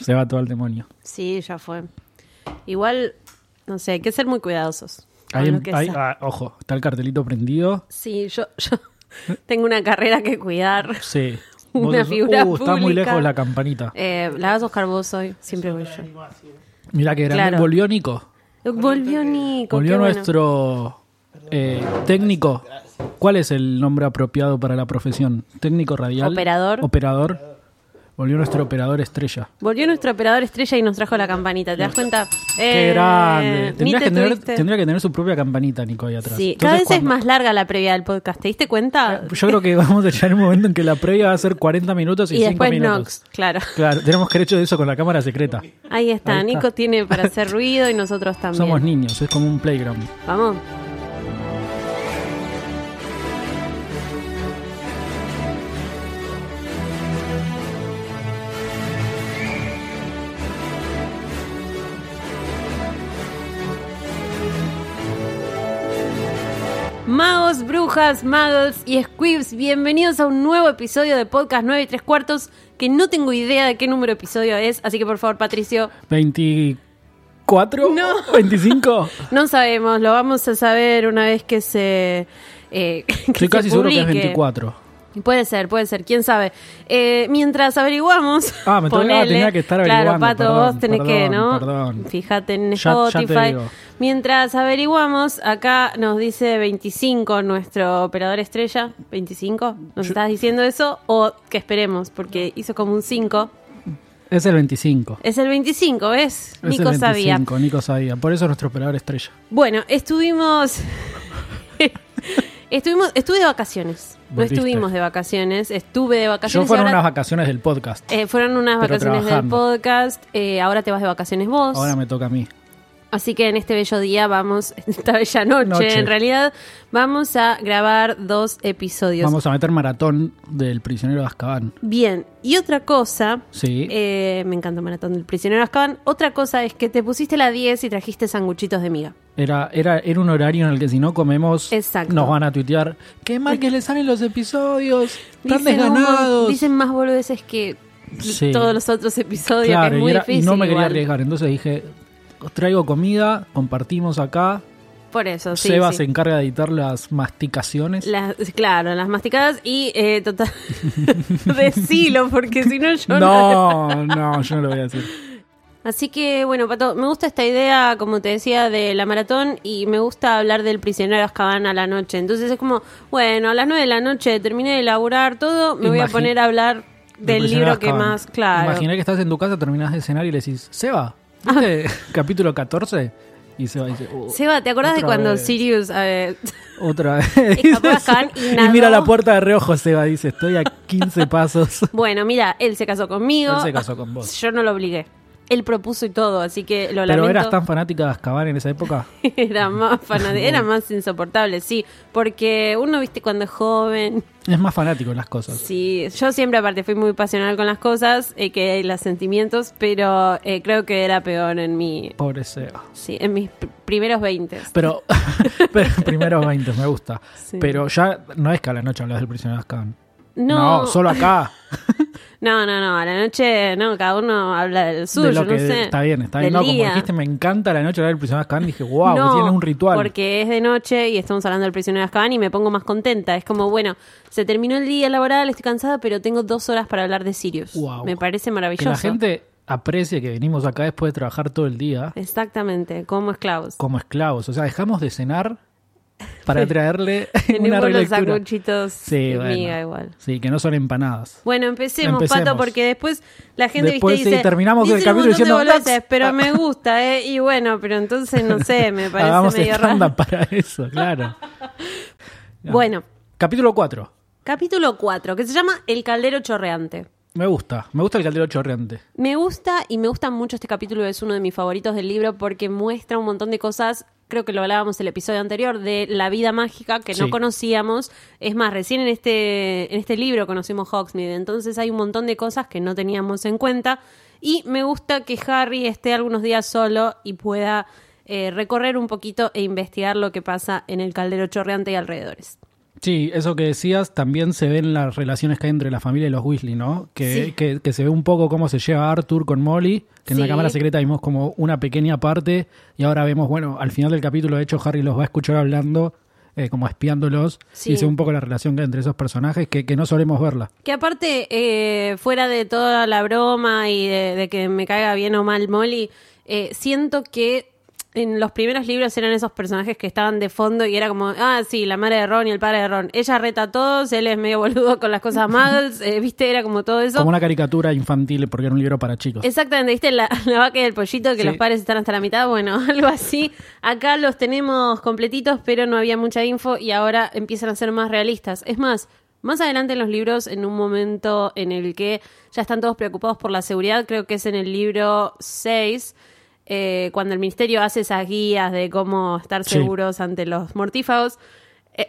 Se va todo al demonio. Sí, ya fue. Igual, no sé, hay que ser muy cuidadosos. lo que ah, ojo, está el cartelito prendido. Sí, yo, yo tengo una carrera que cuidar. Sí. Una sos- figura uh, está muy lejos la campanita. Eh, la vas a buscar vos hoy, siempre voy yo. Mira que grande. Claro. Volvió Nico. Volvió Nico. Volvió bueno. nuestro eh, técnico. ¿Cuál es el nombre apropiado para la profesión? Técnico radial. Operador. Operador. Volvió nuestro operador estrella. Volvió nuestro operador estrella y nos trajo la campanita. ¿Te das cuenta? Qué Eh, grande. ni Tendría te que, tener, tendría que tener su propia campanita, Nico, ahí atrás. Sí, Entonces, cada vez es más larga la previa del podcast. ¿Te diste cuenta? Yo creo que vamos a llegar a un momento en que la previa va a ser 40 minutos y, y 5 después minutos. Nox, claro. Claro, tenemos que haber hecho eso con la cámara secreta. Ahí está. Ahí está. Nico tiene para hacer ruido y nosotros también. Somos niños, es como un playground. Vamos. Magos, brujas, magos y squibs, bienvenidos a un nuevo episodio de Podcast 9 y 3 cuartos, que no tengo idea de qué número de episodio es, así que por favor, Patricio, ¿24? No. ¿25? no sabemos, lo vamos a saber una vez que se... eh, que Estoy se casi seguro que es publique. 24. Puede ser, puede ser, quién sabe. Eh, mientras averiguamos. Ah, me tengo- ah, ponele. tenía que estar Claro, averiguando, Pato, perdón, vos tenés que, ¿no? perdón. Fíjate en Ya- ya te Spotify. mientras averiguamos, acá nos dice 25 nuestro operador estrella. ¿25? ¿Nos estás diciendo eso? O que esperemos, porque hizo como un 5. Es el 25. Es el 25, ¿ves? Es Nico el sabía. 25, Nico sabía. Por eso es nuestro operador estrella. Bueno, estuvimos. estuvimos estuve de vacaciones. No Volviste. estuvimos de vacaciones, estuve de Yo vacaciones. y fueron ahora- unas vacaciones del podcast. Eh, fueron unas vacaciones del podcast. eh, ahora te vas de vacaciones vos. Ahora me toca a mí. Así que en este bello día vamos, esta bella noche, Noche. en realidad, vamos a grabar dos episodios. Vamos a meter maratón del prisionero de Azkaban. Bien, y otra cosa, Sí. eh, me encanta Maratón del Prisionero de Azkaban, otra cosa es que te pusiste la 10 y trajiste sanguchitos de miga. Era, era, era un horario en el que si no comemos, Exacto. nos van a tuitear. Qué mal que le salen los episodios. Están Dicen, desganados. humo- dicen más boludeces que Sí. todos los otros episodios, que Claro, es y, muy y difícil. no me quería arriesgar. Entonces dije, traigo comida, compartimos acá. Por eso, sí. Seba sí. se encarga de editar las masticaciones. Las, claro, las masticadas y eh, total. Decilo, porque si no yo no, no, yo no lo voy a decir. Así que, bueno, Pato, me gusta esta idea, como te decía, de la maratón y me gusta hablar del prisionero de Azkaban a la noche. Entonces es como, bueno, a las nueve de la noche terminé de elaborar todo, me voy a poner a hablar del libro que más, claro. Imaginé que estás en tu casa, terminás de cenar y le decís, Seba, ¿viste capítulo 14? Y Seba dice, "Oh, Seba, ¿te acordás de cuando vez, Sirius... eh, Otra vez. escapó de Azkaban y mira la puerta de reojo, Seba dice, estoy a 15 pasos. bueno, mira, él se casó conmigo. Él se casó con vos. Yo no lo obligué. Él propuso y todo, así que lo Pero lamento. eras tan fanática de Azkaban en esa época. era más fanático, era más insoportable, sí, porque uno, viste, cuando es joven, Es más fanático en las cosas. sí, yo siempre aparte fui muy pasional con las cosas, eh, que los sentimientos, pero eh, creo que era peor en mi, Pobre Seba. sí, en mis pr- primeros 20. Pero, pero primeros 20, me gusta. Sí. Pero ya no es que a la noche hablas del prisionero de Azkaban. No, solo acá. no, no, no, a la noche, no, cada uno habla del suyo, de lo que no sé. está bien, está bien. No, como día. dijiste, me encanta la noche hablar del prisionero de Azkaban. Dije, wow, No, tiene un ritual. Porque es de noche y estamos hablando del prisionero de Azkaban y me pongo más contenta. Es como, bueno, se terminó el día laboral, estoy cansada, pero tengo dos horas para hablar de Sirius. Wow. Me parece Que maravilloso. la gente aprecie que venimos acá después de trabajar todo el día Exactamente, como esclavos. como esclavos. O sea, dejamos de cenar para traerle una relectura. sanguchitos Sí, de bueno. miga igual. Sí, que no son empanadas. Bueno, empecemos, Empecemos. Pato, porque después la gente Después, viste sí, dice, terminamos el "Dicen un capítulo diciendo, pero me gusta, ¿eh? Y bueno, pero entonces, no sé, me parece Hagamos medio raro. para eso, claro. Bueno, Capítulo 4. capítulo 4, que se llama El caldero chorreante. Me gusta. Me gusta el caldero chorreante. Me gusta y me gusta mucho este capítulo, es uno de mis favoritos del libro porque muestra un montón de cosas, creo que lo hablábamos el episodio anterior, de la vida mágica que no conocíamos. Es más, recién en este, en este libro conocimos Hogsmeade, entonces hay un montón de cosas que no teníamos en cuenta y me gusta que Harry esté algunos días solo y pueda eh, recorrer un poquito e investigar lo que pasa en el caldero chorreante y alrededores. Sí, eso que decías también se ven las relaciones que hay entre la familia y los Weasley, ¿no? Que, Sí. que, que se ve un poco cómo se lleva Arthur con Molly, que en la cámara secreta vimos como una pequeña parte y ahora vemos, bueno, al final del capítulo, de hecho, Harry los va a escuchar hablando, eh, como espiándolos, Sí. y se ve un poco la relación que hay entre esos personajes que, que no solemos verla. Que aparte, eh, fuera de toda la broma y de, de que me caiga bien o mal Molly, eh, siento que en los primeros libros eran esos personajes que estaban de fondo y era como, ah, sí, la madre de Ron y el padre de Ron. Ella reta a todos, él es medio boludo con las cosas muggles, eh, viste, era como todo eso. Como una caricatura infantil, porque era un libro para chicos. Exactamente, ¿viste? La, la vaca y el pollito, que Sí. los padres están hasta la mitad. Bueno, algo así. Acá los tenemos completitos, pero no había mucha info y ahora empiezan a ser más realistas. Es más, más adelante en los libros, en un momento en el que ya están todos preocupados por la seguridad, creo que es en el libro 6. Eh, cuando el ministerio hace esas guías de cómo estar Sí. seguros ante los mortífagos,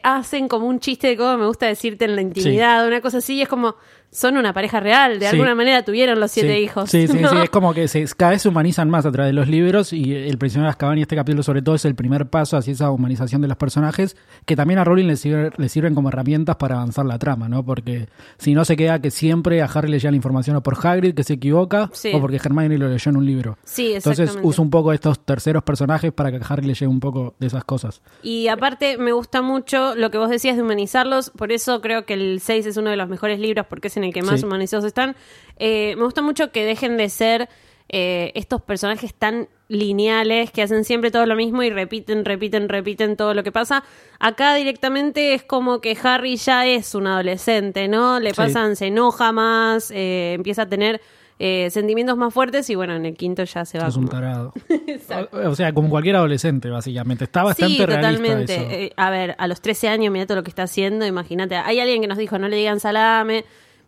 hacen como un chiste de cómo me gusta decirte en la intimidad, una cosa así, y es como, son una pareja real, de Sí. alguna manera tuvieron los siete sí. hijos. Sí, sí, ¿no? sí, es como que se, cada vez se humanizan más a través de los libros y el prisionero de Azkaban y este capítulo sobre todo es el primer paso hacia esa humanización de los personajes que también a Rowling le, sirve- le sirven como herramientas para avanzar la trama, ¿no? Porque si no se queda que siempre a Harry le llega la información o por Hagrid que se equivoca o porque Hermione lo leyó en un libro. Sí, Entonces usa un poco estos terceros personajes para que a Harry le llegue un poco de esas cosas. Y aparte me gusta mucho lo que vos decías de humanizarlos, por eso creo que el 6 es uno de los mejores libros porque es en el que más Sí. humanizados están. Eh, me gusta mucho que dejen de ser eh, estos personajes tan lineales que hacen siempre todo lo mismo y repiten, repiten, repiten todo lo que pasa. Acá directamente es como que Harry ya es un adolescente, ¿no? Le Sí. pasan, se enoja más, eh, empieza a tener eh, sentimientos más fuertes y bueno, en el quinto ya se va. Es un tarado. o, o sea, como cualquier adolescente, básicamente. Está bastante sí, realista totalmente. eso. Eh, a ver, a los 13 años, mira todo lo que está haciendo, imagínate. Hay alguien que nos dijo, no le digan salame.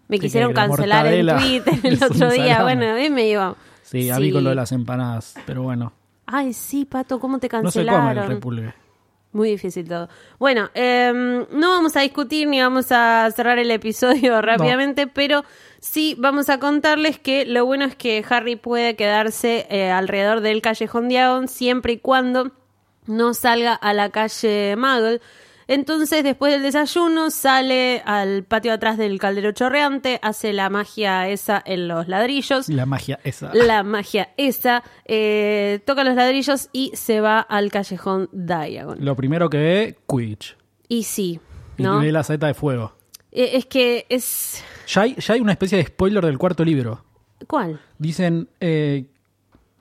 Me Sí, quisieron cancelar en Twitter el otro día. Bueno, ahí me iba. Sí, a mí con lo de las empanadas, pero bueno. Ay, sí, Pato, ¿cómo te No se come el cancelaron? repulgue. Muy difícil todo. Bueno, em, no vamos a discutir ni vamos a cerrar el episodio rápidamente, pero sí vamos a contarles que lo bueno es que Harry puede quedarse eh, alrededor del callejón Diagon siempre y cuando no salga a la calle Muggle. Entonces, después del desayuno, sale al patio atrás del caldero chorreante, hace la magia esa en los ladrillos La magia esa. la magia esa, eh, toca los ladrillos y se va al callejón Diagon. Lo primero que ve, Quidditch. Y sí, Y ¿no? ve la saeta de fuego. Eh, Es que es... Ya hay, ya hay una especie de spoiler del cuarto libro. ¿Cuál? Dicen, eh,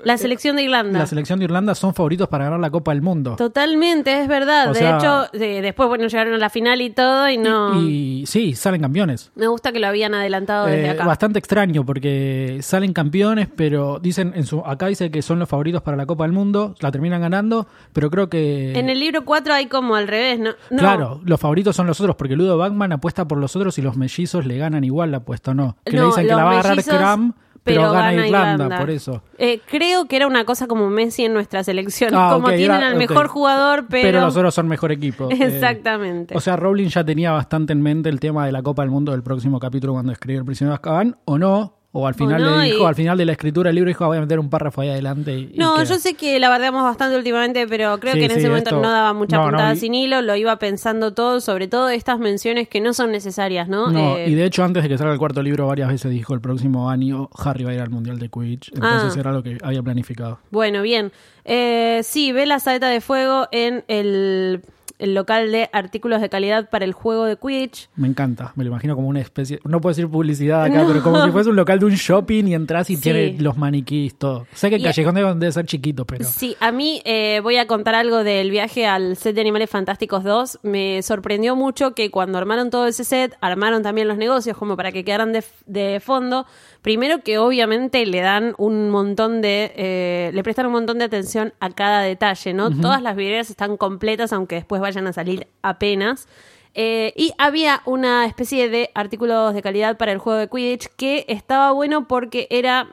La selección de Irlanda. la selección de Irlanda son favoritos para ganar la Copa del Mundo. Totalmente, es verdad. O de sea- hecho, eh, después, bueno, llegaron a la final y todo y no... Y sí, salen campeones. Me gusta que lo habían adelantado desde Eh, acá. bastante extraño porque salen campeones, pero dicen en su acá dice que son los favoritos para la Copa del Mundo, la terminan ganando, pero creo que En el libro 4 hay como al revés, ¿no? No. Claro, los favoritos son los otros, porque Ludo Bagman apuesta por los otros y los mellizos le ganan igual la apuesta, ¿no? Que le dicen que la va a agarrar mellizos, Cram, pero, pero gana, gana Irlanda, Irlanda. por eso. Eh, creo que era una cosa como Messi en nuestra selección. Ah, como tienen era- al mejor jugador, pero... Pero los otros son mejor equipo. Eh, Exactamente. o sea, Rowling ya tenía bastante en mente el tema de la Copa del Mundo del próximo capítulo cuando escribió El prisionero de Azkaban, o no, o al final no, le dijo, y- al final de la escritura del libro dijo, "Ah, voy a meter un párrafo ahí adelante. Y, No, yo sé que la bardeamos bastante últimamente, pero creo Sí, que en sí, ese momento esto- no daba mucha no, puntada sin hilo, lo iba pensando todo, sobre todo estas menciones que no son necesarias, ¿no? No, Eh, y de hecho antes de que salga el cuarto libro varias veces dijo el próximo año Harry va a ir al Mundial de Quidditch, entonces Ah. era lo que había planificado. Bueno, bien. Eh, sí, ve la saeta de fuego en el, el local de artículos de calidad para el juego de Quidditch. Me encanta, me lo imagino como una especie, no puedo decir publicidad acá, pero como si fuese un local de un shopping y entras y Sí. tiene los maniquís, todo. Sé que el Y- callejón debe, debe ser chiquito, pero Sí, a mí eh, voy a contar algo del viaje al set de Animales Fantásticos 2. Me sorprendió mucho que cuando armaron todo ese set, armaron también los negocios como para que quedaran de, de fondo. Primero que obviamente le dan un montón de, eh, le prestan un montón de atención a cada detalle, ¿no? Todas las vidrieras están completas, aunque después vayan a salir apenas. Eh, y había una especie de artículos de calidad para el juego de Quidditch que estaba bueno porque era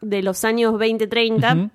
de los años 20-30. Ujú.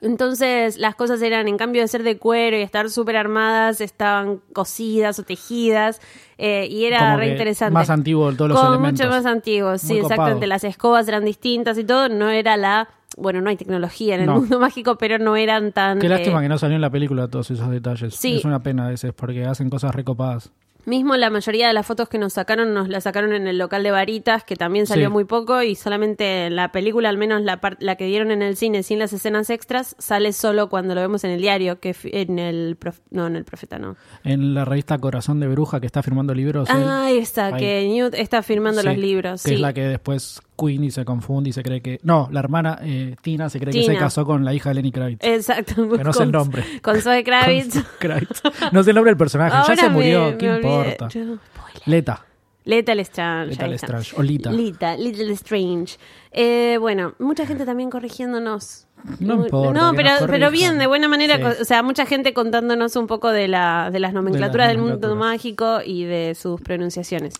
Entonces las cosas eran, en cambio de ser de cuero y estar súper armadas, estaban cosidas o tejidas eh, y era Como re interesante. más antiguo todos los Como elementos. mucho más antiguo, sí, exactamente. Las escobas eran distintas y todo, no era la... Bueno, no hay tecnología en el No. mundo mágico, pero no eran tan... qué lástima eh, que no salió en la película todos esos detalles. sí. Es una pena a veces porque hacen cosas recopadas. Mismo la mayoría de las fotos que nos sacaron, nos las sacaron en el local de Varitas, que también salió Sí. muy poco, y solamente la película, al menos la, la que dieron en el cine sin las escenas extras, sale solo cuando lo vemos en el diario, que en el... prof- no, en el Profeta, no. En la revista Corazón de Bruja, que está firmando libros. él. Ah, esa, Ahí. que Newt está firmando Sí, los libros, Que sí. es la que después Queenie se confunde y se cree que. No, la hermana eh, Tina se cree que se casó con la hija de Lenny Kravitz. Exacto. Que no sé el nombre. Con Zoe Kravitz. Con Kravitz. No sé el nombre del personaje. Ahora ya se murió. me ¿Qué importa? Yo- Leta. Lethal Strange. Lethal ahí está. Strange, o Lita. Lita, Little Strange. Eh, bueno, mucha gente también corrigiéndonos. No importa, No, pero, pero bien, de buena manera. Sí. O sea, mucha gente contándonos un poco de, la, de las nomenclaturas del mundo mágico y de sus pronunciaciones.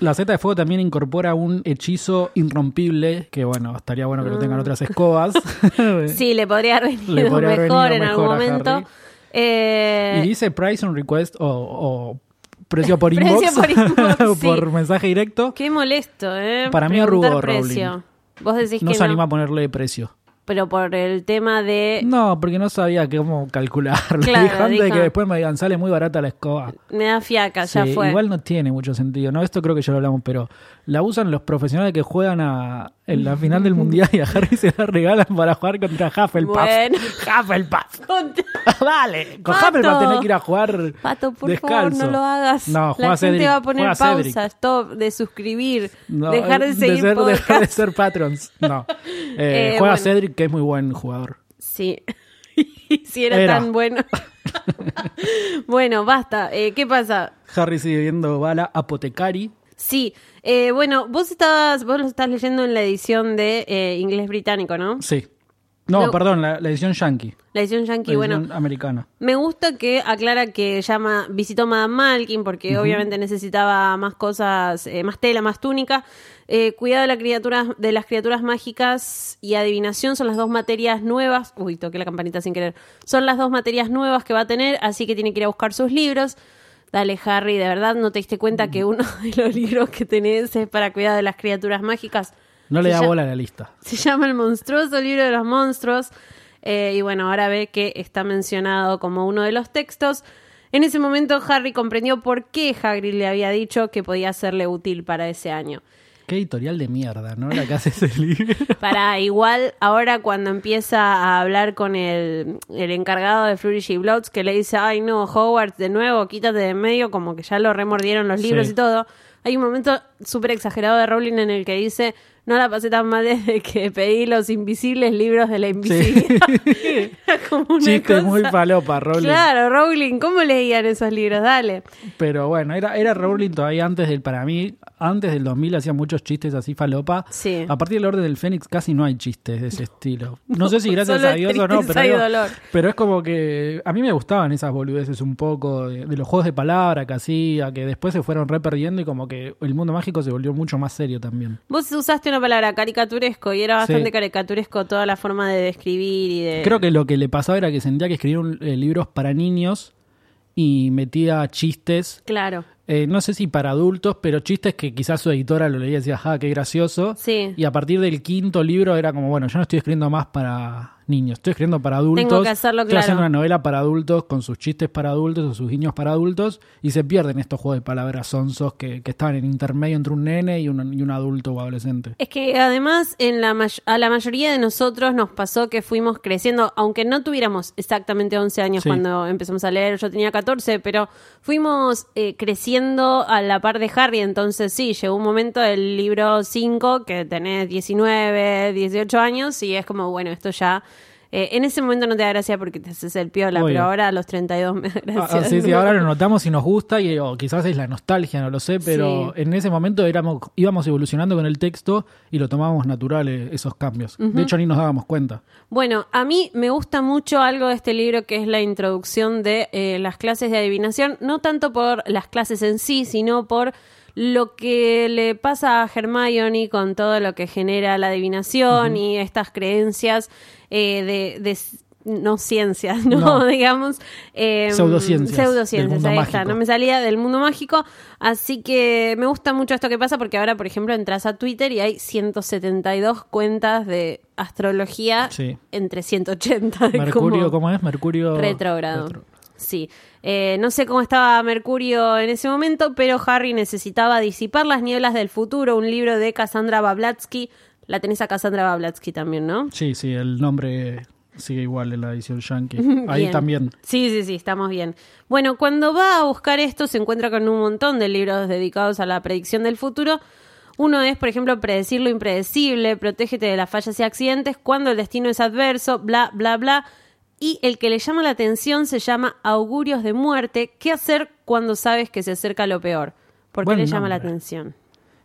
La Z de Fuego también incorpora un hechizo irrompible, que bueno, estaría bueno que lo tengan otras escobas. Sí, le podría haber venido Le podría haber mejor venido en algún momento. Harry. Eh, Y dice price on request o, o precio por Precio inbox. por inbox, o sí. por mensaje directo. Qué molesto, ¿eh? Para mí arrugó precio. Vos decís No que se no, anima a ponerle precio. Pero por el tema de... No, porque no sabía cómo calcularlo. Claro, Dijo, antes de que después me digan, sale muy barata la escoba. Me da fiaca, ya Sí, fue. Igual no tiene mucho sentido, ¿no? Esto creo que ya lo hablamos, pero la usan los profesionales que juegan a, en la final del mundial y a Harry se la regalan para jugar contra Hufflepuff. Bueno. Hufflepuff. Dale, con Pato. Hufflepuff tenés que ir a jugar Pato, por descalzo. favor, no lo hagas. No, La gente Cedric, va a poner pausa, stop, de suscribir, No, dejar de seguir ser, podcast. dejar de ser patrons. No. Eh, Eh, juega bueno. Cedric, que es muy buen jugador. Sí. si era, Era. tan bueno. bueno, basta. Eh, ¿Qué pasa? Harry sigue viendo Bala Apotecari. Sí, eh, bueno, vos estabas, vos lo estás leyendo en la edición de eh, inglés británico, ¿no? Sí. No, perdón, la, la edición yankee. La edición yankee, La bueno, americana. Me gusta que aclara que llama, visitó Madame Malkin porque obviamente necesitaba más cosas, eh, más tela, más túnica. Eh, cuidado de, la criatura, de las criaturas mágicas y adivinación son las dos materias nuevas. Uy, toqué la campanita sin querer. Son las dos materias nuevas que va a tener, así que tiene que ir a buscar sus libros. Dale, Harry, de verdad no te diste cuenta que uno de los libros que tenés es para cuidar de las criaturas mágicas. No le da llama- bola a la lista. se llama El monstruoso libro de los monstruos. Eh, y bueno, ahora ve que está mencionado como uno de los textos. En ese momento Harry comprendió por qué Hagrid le había dicho que podía serle útil para ese año. Qué editorial de mierda, ¿no? La que hace ese libro. Para igual, ahora cuando empieza a hablar con el, el encargado de Flourish y Bloods, que le dice, ay no, Hogwarts, de nuevo, quítate de medio, como que ya lo remordieron los libros Sí. y todo. Hay un momento súper exagerado de Rowling en el que dice, no la pasé tan mal desde que pedí los invisibles libros de la invisibilidad. Era como una Chiste cosa- muy palopa, Rowling. Claro, Rowling, ¿cómo leían esos libros? Dale. Pero bueno, era, era Rowling todavía antes del, para mí, antes del 2000 hacía muchos chistes así falopa. Sí. A partir del Orden del Fénix casi no hay chistes de ese estilo. No sé si gracias a Dios o no, pero, digo- pero es como que a mí me gustaban esas boludeces un poco de, de los juegos de palabra que hacía, que después se fueron re perdiendo y como que el mundo mágico se volvió mucho más serio también. Vos usaste una palabra caricaturesco y era bastante Sí. caricaturesco toda la forma de describir y de... Creo que lo que le pasaba era que sentía que escribía un- eh, libros para niños y metía chistes Claro. Eh, no sé si para adultos, pero chistes que quizás su editora lo leía y decía, ja, qué gracioso. Sí. Y a partir del quinto libro era como, bueno, yo no estoy escribiendo más para niños, estoy escribiendo para adultos. Tengo que hacerlo Estoy claro. haciendo una novela para adultos, con sus chistes para adultos o sus guiños para adultos, y se pierden estos juegos de palabras sonsos que, que estaban en intermedio entre un nene y un, y un adulto o adolescente. Es que además en la a la mayoría de nosotros nos pasó que fuimos creciendo, aunque no tuviéramos exactamente 11 años Sí. cuando empezamos a leer, yo tenía 14, pero fuimos eh, creciendo a la par de Harry, entonces sí, llegó un momento del libro 5 que tenés 19, 18 años y es como, bueno, esto ya... eh, en ese momento no te da gracia porque te haces el piola, Obvio. pero ahora a los 32 me da Ah, gracia. ah, sí, sí, ahora lo notamos y nos gusta, y quizás es la nostalgia, no lo sé, pero Sí. en ese momento éramos, íbamos evolucionando con el texto y lo tomábamos natural eh, esos cambios. De hecho, ni nos dábamos cuenta. Bueno, a mí me gusta mucho algo de este libro que es la introducción de eh, las clases de adivinación, no tanto por las clases en sí, sino por lo que le pasa a Hermione con todo lo que genera la adivinación y estas creencias eh, de, no ciencias, ¿no? No. Digamos. eh, Pseudociencias Pseudociencias, ahí está. No me salía del mundo mágico. Así que me gusta mucho esto que pasa porque ahora, por ejemplo, entras a Twitter y hay 172 cuentas de astrología Sí. entre 180. de Mercurio, como- ¿cómo es? Mercurio Retrógrado. retro- Sí, Eh, no sé cómo estaba Mercurio en ese momento, pero Harry necesitaba disipar las nieblas del futuro, un libro de Cassandra Bablatsky. La tenés a Cassandra Bablatsky también, ¿no? Sí, sí, el nombre sigue igual en la edición Yankee. Ahí Bien. también. Sí, sí, sí, estamos bien. Bueno, cuando va a buscar esto se encuentra con un montón de libros dedicados a la predicción del futuro. Uno es, por ejemplo, predecir lo impredecible, protégete de las fallas y accidentes, cuando el destino es adverso, bla, bla, bla. Y el que le llama la atención se llama augurios de muerte. ¿Qué hacer cuando sabes que se acerca lo peor? ¿Por qué Buen le llama la atención?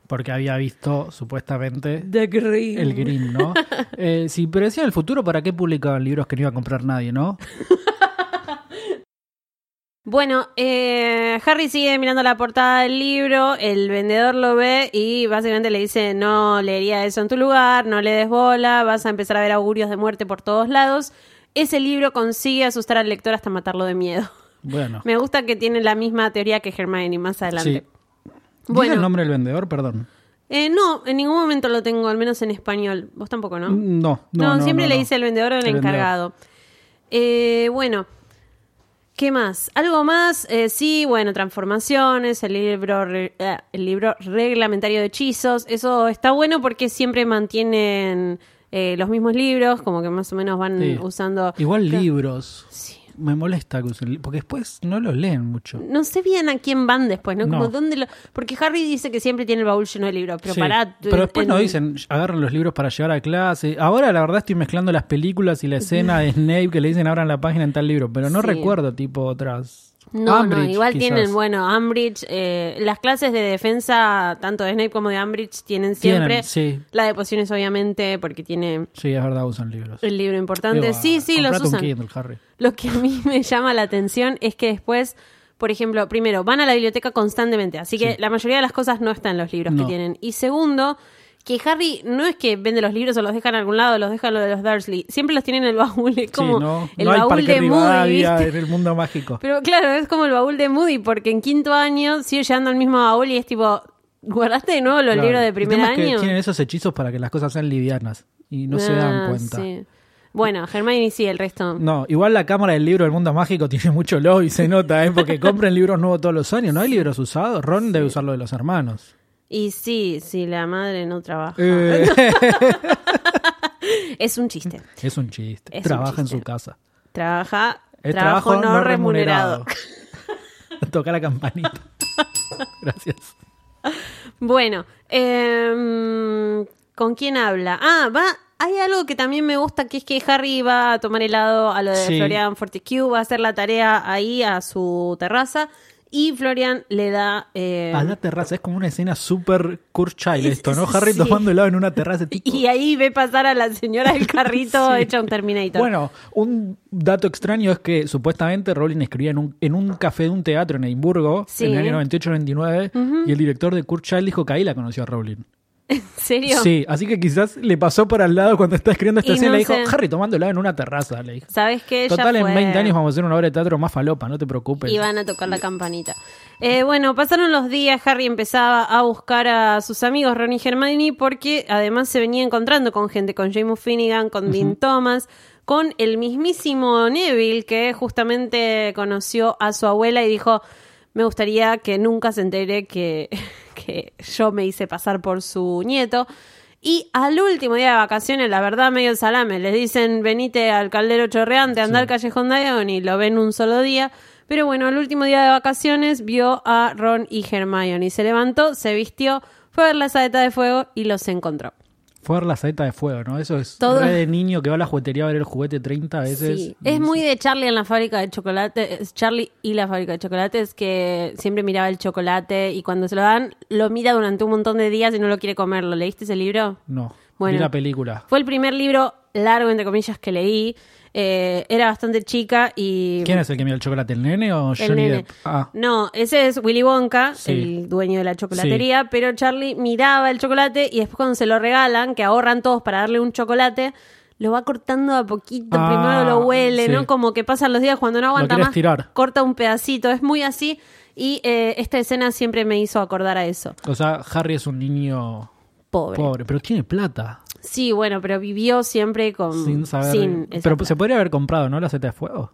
Porque había visto supuestamente The Green. el Green, ¿no? Eh, si predecían el futuro, ¿para qué publicaban libros que no iba a comprar nadie, no? Bueno, eh, Harry sigue mirando la portada del libro, el vendedor lo ve y básicamente le dice, no leería eso en tu lugar, no le des bola, vas a empezar a ver augurios de muerte por todos lados. Ese libro consigue asustar al lector hasta matarlo de miedo. Bueno. Me gusta que tiene la misma teoría que Hermione más adelante. Sí. Bueno. ¿Dice el nombre del vendedor? Perdón. Eh, no, en ningún momento lo tengo, al menos en español. Vos tampoco, ¿no? No, no, No, siempre no, le no. dice el vendedor o el, encargado. Eh, bueno, ¿qué más? ¿Algo más? Eh, sí, bueno, transformaciones, el libro, eh, el libro reglamentario de hechizos. Eso está bueno porque siempre mantienen eh, los mismos libros, como que más o menos van Sí. usando... Igual libros. Sí. Me molesta que usen porque después no los leen mucho. No sé bien a quién van después, ¿no? Como No. dónde lo... Porque Harry dice que siempre tiene el baúl lleno de libros, pero Sí, pará... pero después en- no dicen, agarran los libros para llevar a clase. Ahora la verdad estoy mezclando las películas y la escena de Snape que le dicen abran la página en tal libro, pero no Sí. recuerdo tipo otras. No, Umbridge, no, igual quizás. tienen, bueno, Umbridge, eh, las clases de defensa, tanto de Snape como de Umbridge, tienen Tienen, siempre. sí. La de pociones, obviamente, porque tiene Sí, es verdad, usan libros. el libro importante. Digo, sí, sí, los usan. Kindle, Harry. Lo que a mí me llama la atención es que después, por ejemplo, primero, van a la biblioteca constantemente, así que Sí. la mayoría de las cosas no están en los libros que tienen. Y segundo, que Harry no es que vende los libros o los deja en algún lado, los deja en lo de los Dursley, siempre los tiene en el baúl, es como sí, no, el no baúl de Moody, en el mundo mágico. Pero claro, es como el baúl de Moody, porque en quinto año sigue llegando al mismo baúl y es tipo, ¿guardaste de nuevo los Claro. libros de El primer tema es que año? tienen esos hechizos para que las cosas sean livianas y no se dan Ah, cuenta. sí. Bueno, Hermione sí, el resto. No, igual la cámara del libro del mundo mágico tiene mucho lobby, se nota, ¿eh? porque compran libros nuevos todos los años. ¿No hay libros usados? Ron debe usar lo de los hermanos. Y sí, sí, la madre no trabaja. Eh, Es un chiste. es un chiste. Es un Trabaja en su casa. Trabaja, Es trabajo, no remunerado. Toca la campanita. Gracias. Bueno, em, ¿con quién habla? Ah, va. Hay algo que también me gusta, que es que Harry va a tomar helado a lo de Sí. Florian Fortescue, va a hacer la tarea ahí a su terraza y Florian le da... eh, A la terraza, es como una escena súper Kurt Child esto, ¿no? Sí. Harry tomando helado en una terraza. tipo- y ahí ve pasar a la señora del carrito Sí. hecha un Terminator. Bueno, un dato extraño es que supuestamente Rowling escribía en un, en un café de un teatro en Edimburgo Sí. en el año 98-99 y el director de Kurt Child dijo que ahí la conoció a Rowling. ¿En serio? Sí, así que quizás le pasó por al lado cuando está escribiendo esta Y escena no y le dijo, sé. Harry tomando helado en una terraza, le dijo. ¿Sabes qué? Total, en fue- 20 años vamos a hacer una obra de teatro más falopa, no te preocupes. Y van a tocar la campanita. Eh, bueno, pasaron los días, Harry empezaba a buscar a sus amigos Ron y Hermione porque además se venía encontrando con gente, con James Finnegan, con Dean Thomas, con el mismísimo Neville que justamente conoció a su abuela y dijo, me gustaría que nunca se entere que, que yo me hice pasar por su nieto. Y al último día de vacaciones, la verdad, medio el salame, les dicen, venite al caldero chorreante, anda al callejón Diagon y lo ven un solo día. Pero bueno, el último día de vacaciones vio a Ron y Hermione. Se levantó, se vistió, fue a ver la saeta de fuego y los encontró. Fue ver la saeta de fuego, ¿no? Eso es Todo- re de niño que va a la juguetería a ver el juguete 30 veces. Sí, es muy de Charlie en la fábrica de chocolate, es Charlie y la fábrica de chocolates que siempre miraba el chocolate y cuando se lo dan lo mira durante un montón de días y no lo quiere comer. ¿Lo leíste ese libro? No, Bueno. vi la película. Fue el primer libro largo, entre comillas, que leí. Eh, era bastante chica y... ¿Quién es el que mira el chocolate, el nene o El Johnny nene. Depp? Ah, No, ese es Willy Wonka, Sí. el dueño de la chocolatería, pero Charlie miraba el chocolate y después cuando se lo regalan, que ahorran todos para darle un chocolate, lo va cortando a poquito, Ah, primero lo huele, sí. ¿no? Como que pasan los días cuando no aguanta más, estirar. corta un pedacito, es muy así y eh, esta escena siempre me hizo acordar a eso. o sea, Harry es un niño Pobre. pobre, pero tiene plata. Sí, bueno, pero vivió siempre con... Sin saber. sin esa pero plata. se podría haber comprado, ¿no? La seta de fuego.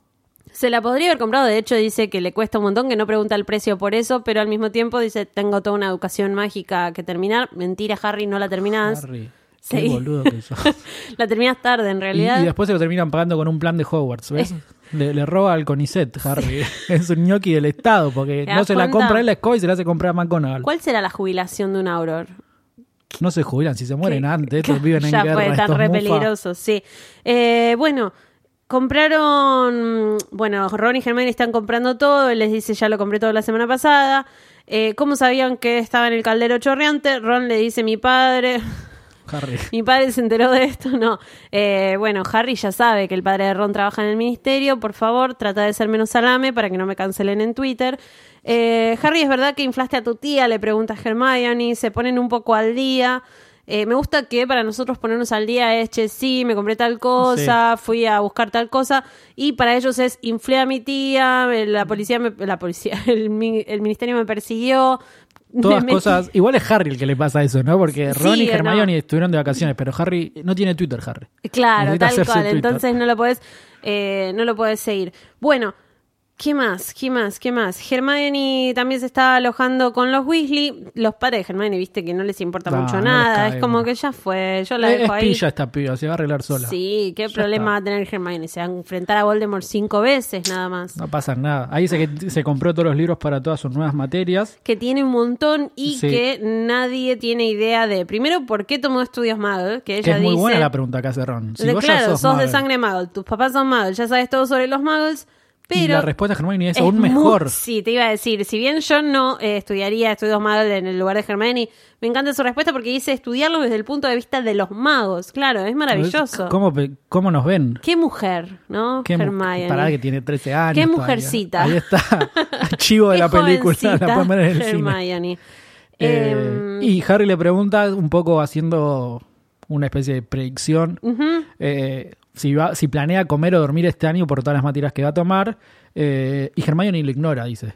Se la podría haber comprado, de hecho dice que le cuesta un montón, que no pregunta el precio por eso, pero al mismo tiempo dice, tengo toda una educación mágica que terminar. Mentira, Harry, no la terminás. Harry, Sí. qué boludo que sos. la terminas tarde, en realidad. y después se lo terminan pagando con un plan de Hogwarts, ¿ves? Le, le roba al Conicet, Harry. es un ñoqui del Estado, porque ¿Te no se la compra él la escoba y se la hace comprar a McGonagall. ¿Cuál será la jubilación de un Auror? No se jubilan, si se mueren antes, estos viven en ya guerra. fue, están estos re mufa. peligrosos, sí. Eh, bueno, compraron, bueno, Ron y Hermione están comprando todo, él les dice, ya lo compré todo la semana pasada. Eh, ¿Cómo sabían que estaba en el caldero chorreante? Ron le dice, mi padre, Harry. mi padre se enteró de esto, no. Eh, bueno, Harry ya sabe que el padre de Ron trabaja en el ministerio, por favor, trata de ser menos salame para que no me cancelen en Twitter. Eh, Harry, ¿es verdad que inflaste a tu tía? Le pregunta Hermione, se ponen un poco al día. Eh, me gusta que para nosotros ponernos al día es, che, sí, me compré tal cosa, fui a buscar tal cosa, y para ellos es, inflé a mi tía, eh, la policía, me- la policía, el, mi- el ministerio me persiguió. Todas me metí- cosas. Igual es Harry el que le pasa eso, ¿no? Porque Ron Sí, y no. Hermione estuvieron de vacaciones, pero Harry no tiene Twitter, Harry. Claro, Necesita tal cual. Entonces no lo puedes, eh, no lo puedes seguir. Bueno, ¿qué más? ¿Qué más? ¿Qué más? Hermione también se está alojando con los Weasley. Los padres de Hermione, viste que no les importa No, mucho no nada. es como que ya fue. Yo la Es, dejo es ahí. pilla esta piba, se va a arreglar sola. Sí, ¿qué Ya problema está. va a tener Hermione? Se va a enfrentar a Voldemort cinco veces nada más. No pasa nada. Ahí dice que se compró todos los libros para todas sus nuevas materias. que tiene un montón y Sí. que nadie tiene idea de, primero, por qué tomó estudios Muggle, que Que ella es muy dice... buena la pregunta que hace Ron. Si de- vos ya claro, sos, de sangre Muggle, tus papás son Muggle, ya sabes todo sobre los Muggles, y pero... la respuesta de Hermione es, es aún muy- mejor. sí, te iba a decir, si bien yo no eh, estudiaría estudios Muggle en el lugar de Hermione, me encanta su respuesta porque dice estudiarlo desde el punto de vista de los magos. Claro, es maravilloso. ¿Cómo, cómo nos ven? Qué mujer, ¿no? Qué Hermione. Pará que tiene 13 años. Qué todavía. mujercita. Ahí está. Chivo de la película. La pueden ver en el cine. Hermione. Eh, Em, y Harry le pregunta, un poco haciendo una especie de predicción, ujú. eh, si, va, si planea comer o dormir este año por todas las materias que va a tomar. eh, y Hermione lo ignora, dice.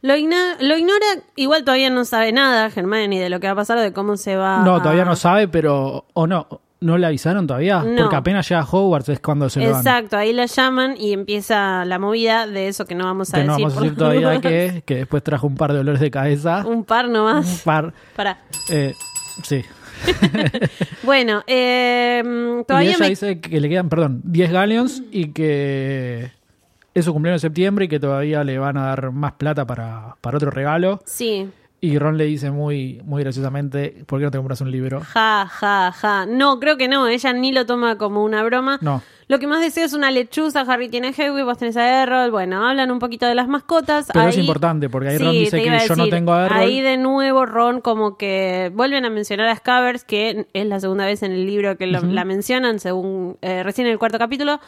Lo, igna- lo ignora, igual todavía no sabe nada, Germán, ni de lo que va a pasar, o de cómo se va No, a- todavía no sabe, pero... ¿O no? ¿No le avisaron todavía? No. Porque apenas llega a Hogwarts es cuando se lo. Exacto, ahí la llaman y empieza la movida de eso que no vamos a Que no decir. vamos a decir todavía que, que después trajo un par de dolores de cabeza. Un par Un nomás. par. Para. eh, sí. Bueno, eh, Y todavía ella me... dice que le quedan, perdón, 10 galleons y que es su cumpleaños en septiembre y que todavía le van a dar más plata para, para otro regalo. Sí, Y Ron le dice muy, muy graciosamente, ¿por qué no te compras un libro? ja, ja, ja. No, creo que no, ella ni lo toma como una broma. No. Lo que más deseo es una lechuza, Harry tiene Hedwig, vos tenés a Errol, bueno, hablan un poquito de las mascotas. Pero es importante, porque ahí Sí, Ron dice que yo no tengo a Errol. Ahí de nuevo Ron como que vuelven a mencionar a Scabbers, que es la segunda vez en el libro que lo- la mencionan, según eh, recién en el cuarto capítulo.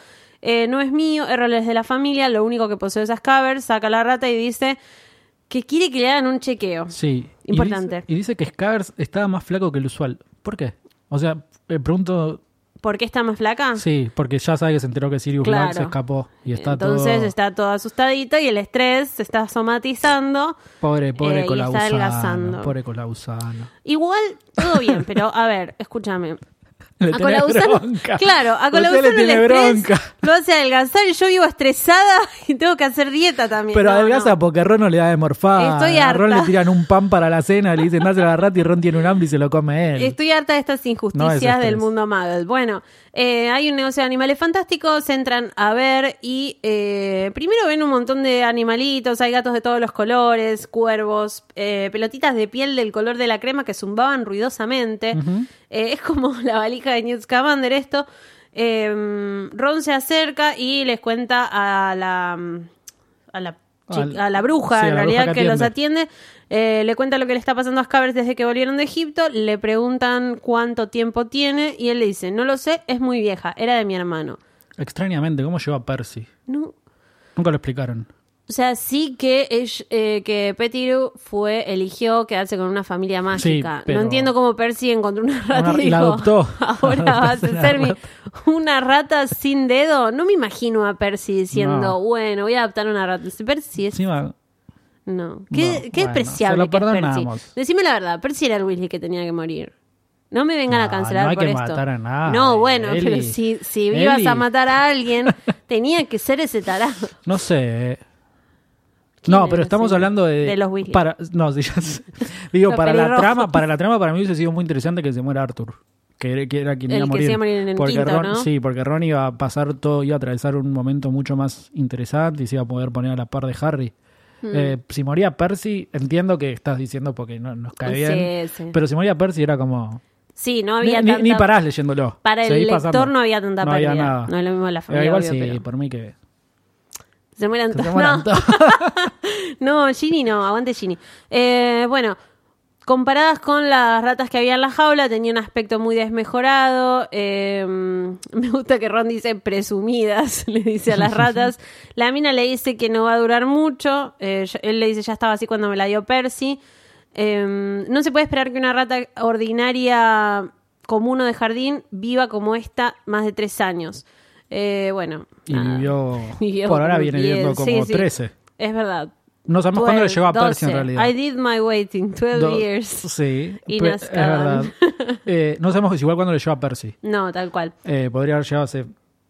Eh, no es mío, Errol es de la familia, lo único que posee es a Scabbers, saca la rata y dice que quiere que le hagan un chequeo. Sí. Y Importante. dice- Y dice, que Scabbers estaba más flaco que el usual. ¿Por qué? O sea, eh, pregunto... ¿Por qué está más flaca? Sí, porque ya sabe que se enteró que Sirius Claro. Black se escapó y está Entonces todo... está todo asustadito y el estrés se está somatizando. Pobre, pobre eh, y está adelgazando. Pobre. Igual, todo bien, pero a ver, escúchame. Le A Colausano, bronca. claro, a Colausano le el tiene estrés bronca. lo hace adelgazar y yo vivo estresada y tengo que hacer dieta también. Pero No, adelgaza no. porque Ron no le da de morfar. Estoy A Ron harta. le tiran un pan para la cena, le dicen dáselo a la rata y Ron tiene un hambre y se lo come él. Estoy harta de estas No injusticias es estrés. del mundo Muggle. Bueno, eh, hay un negocio de animales fantásticos, entran a ver y eh, primero ven un montón de animalitos, hay gatos de todos los colores, cuervos, eh, pelotitas de piel del color de la crema que zumbaban ruidosamente. Eh, es como la valija de Newt Scamander esto. Eh, Ron se acerca y les cuenta a la... A la a la bruja, sí, en la realidad, bruja que, que los atiende. Eh, le cuenta lo que le está pasando a Scabbers desde que volvieron de Egipto. Le preguntan cuánto tiempo tiene y él le dice, no lo sé, es muy vieja, era de mi hermano. Extrañamente, ¿cómo lleva a Percy? No, Nunca lo explicaron. o sea, sí que, ell- eh, que Petiru fue, eligió quedarse con una familia mágica. pero- No entiendo cómo Percy encontró una rata Una- y la adoptó. ahora vas a ser mi- una rata sin dedo. No me imagino a Percy diciendo, No. bueno, voy a adoptar una rata. Percy es Encima, No. Qué, No, qué bueno, despreciable se lo que es Percy. Decime la verdad, Percy era el Weasley que tenía que morir. No me vengan a cancelar no hay por que esto. matar a nadie, No, bueno, Eli. pero si, si ibas a matar a alguien, tenía que ser ese tarado. No sé. ¿Quién No, es pero estamos ese? hablando de. De los Weasley. Para, no, ya sé. Digo, Los para la trama, para la trama para mí hubiese sido muy interesante que se muera Arthur. Que era, que era quien El iba a que morir. se iba a morir en el porque quinto, Ron, ¿no? Sí, porque Ron iba a pasar todo, iba a atravesar un momento mucho más interesante y se iba a poder poner a la par de Harry. Hmm. Eh, si moría Percy, entiendo que estás diciendo porque no nos cae bien. Sí, sí. Pero si moría Percy era como. Sí, no Ni, había ni- tanta... ni parás leyéndolo. Para el lector pasando. no había tanta No había nada. No es lo mismo la Eh, familia, igual obvio, sí, pero por mí que. se mueran todos. No, no, Ginny no, aguante Ginny. Eh, bueno, comparadas con las ratas que había en la jaula, tenía un aspecto muy desmejorado. eh, me gusta que Ron dice presumidas, le dice a las ratas. La mina le dice que no va a durar mucho. eh, él le dice, ya estaba así cuando me la dio Percy. Eh, no se puede esperar que una rata ordinaria común o de jardín viva como esta más de tres años. Eh, bueno. Y vivió. Vivió por ahora viene 10, viviendo como sí, sí. 13. Es verdad. No sabemos cuándo le 12, llegó a Percy en 12. realidad. I did my waiting, 12 Do- years. Sí, es verdad. Eh, no sabemos igual cuándo le llegó a Percy. No, tal cual. Eh, podría haber llegado hace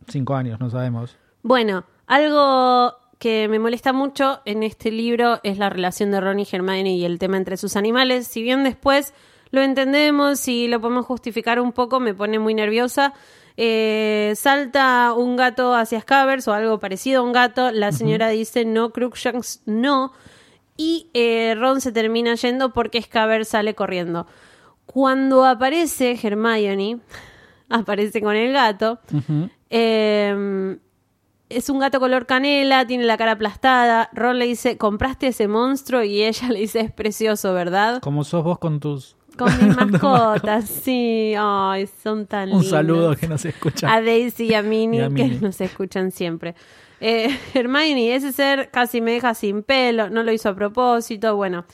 cinco años, no sabemos. Bueno, algo que me molesta mucho en este libro es la relación de Ron y Hermione y el tema entre sus animales. Si bien después lo entendemos y lo podemos justificar un poco, me pone muy nerviosa. Eh, salta un gato hacia Scabbers o algo parecido a un gato. La señora dice no, Crookshanks no. Y eh, Ron se termina yendo porque Scabbers sale corriendo. Cuando aparece Hermione, aparece con el gato. eh, es un gato color canela, tiene la cara aplastada. Ron le dice, ¿compraste ese monstruo? Y ella le dice, es precioso, ¿verdad? Como sos vos con tus... Con mis mascotas, sí. Ay, son tan Un saludo que no se escucha. A Daisy y a Minnie, Y a Minnie. que nos escuchan siempre. Eh, Hermione, ese ser casi me deja sin pelo, no lo hizo a propósito. Bueno,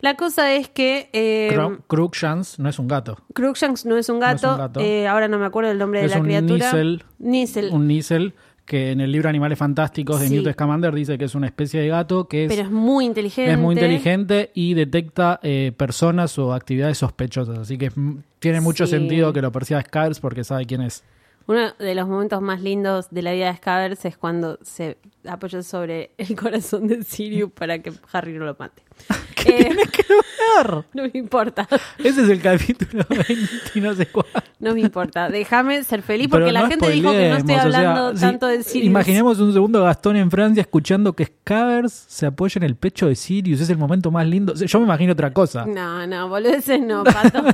la cosa es que eh, Cro- Crookshanks no es un gato. Crookshanks no es un No es gato. un gato. eh, ahora no me acuerdo el nombre Es de la un criatura. Nizzle. Un Nizzle que en el libro Animales Fantásticos de Sí. Newt Scamander dice que es una especie de gato que es, Pero es muy inteligente. es muy inteligente y detecta eh, personas o actividades sospechosas. Así que es- tiene mucho Sí. sentido que lo persiga Scars porque sabe quién es. Uno de los momentos más lindos de la vida de Scabbers es cuando se apoya sobre el corazón de Sirius para que Harry no lo mate. Eh, no me importa, Ese es el capítulo 20 y no sé cuál. no me importa. Déjame ser feliz porque Pero la no gente dijo que no estoy spoileemos, o sea, hablando tanto de Sirius. Imaginemos un segundo Gastón en Francia escuchando que Scavers se apoya en el pecho de Sirius. Es el momento más lindo. Yo me imagino otra cosa. No, no, boludeces no, pato.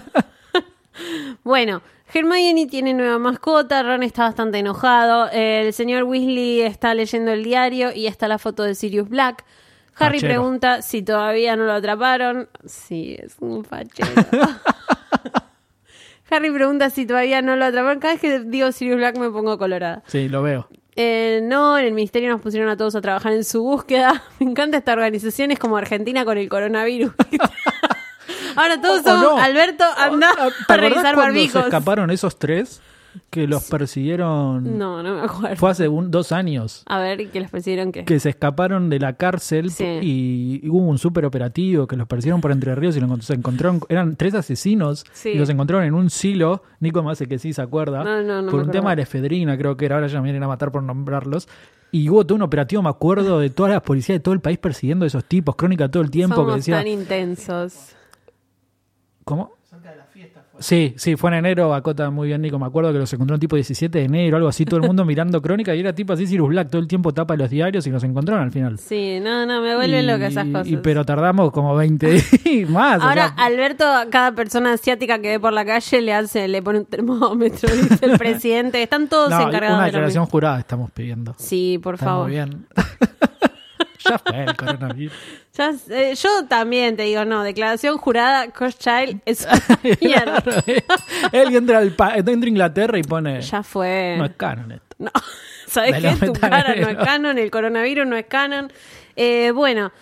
Bueno, Hermione tiene nueva mascota, Ron está bastante enojado, el señor Weasley está leyendo el diario y está la foto de Sirius Black. Harry Fachero. pregunta si todavía no lo atraparon. Sí, es un fachero. Harry pregunta si todavía no lo atraparon. Cada vez que digo Sirius Black me pongo colorada. Sí, lo veo. Eh, no, en el ministerio nos pusieron a todos a trabajar en su búsqueda. Me encanta esta organización, es como Argentina con el coronavirus. Ahora todos somos, no. Alberto, anda ¿Te a acordás revisar barbijos. se escaparon esos tres que los persiguieron? No, no me acuerdo. Fue hace un- dos años. A ver, ¿qué les persiguieron qué? Que se escaparon de la cárcel Sí. y, y hubo un súper operativo que los persiguieron por Entre Ríos y lo encont- se encontraron. Eran tres asesinos Sí. y los encontraron en un silo. Nico me hace que sí se acuerda. No, no, no por un acuerdo. tema de la efedrina, creo que era. Ahora ya me vienen a matar por nombrarlos. Y hubo todo un operativo, me acuerdo, de todas las policías de todo el país persiguiendo a esos tipos. Crónica todo el tiempo Somos que decía. tan intensos. ¿Cómo? Sí, sí, fue en enero, acota muy bien Nico, me acuerdo que los encontró tipo 17 de enero, algo así, todo el mundo mirando crónica y era tipo así, Sirius Black todo el tiempo tapa los diarios y nos encontraron al final. Sí, no, no, me vuelven locas esas cosas. y- pero tardamos como 20 y más. o Ahora, sea, Alberto, a cada persona asiática que ve por la calle le hace, le pone un termómetro, dice el presidente. Están todos no, encargados una de declaración jurada estamos pidiendo. Sí, por Está favor. muy bien. Ya fue el coronavirus. Ya sé, yo también te digo, no, declaración jurada, Child es mierda. Claro, eh. Él entra, al pa- entra a Inglaterra y pone... Ya fue. No es canon esto. No, ¿sabes qué? Tu cara no es canon, el coronavirus no es canon. Eh, bueno,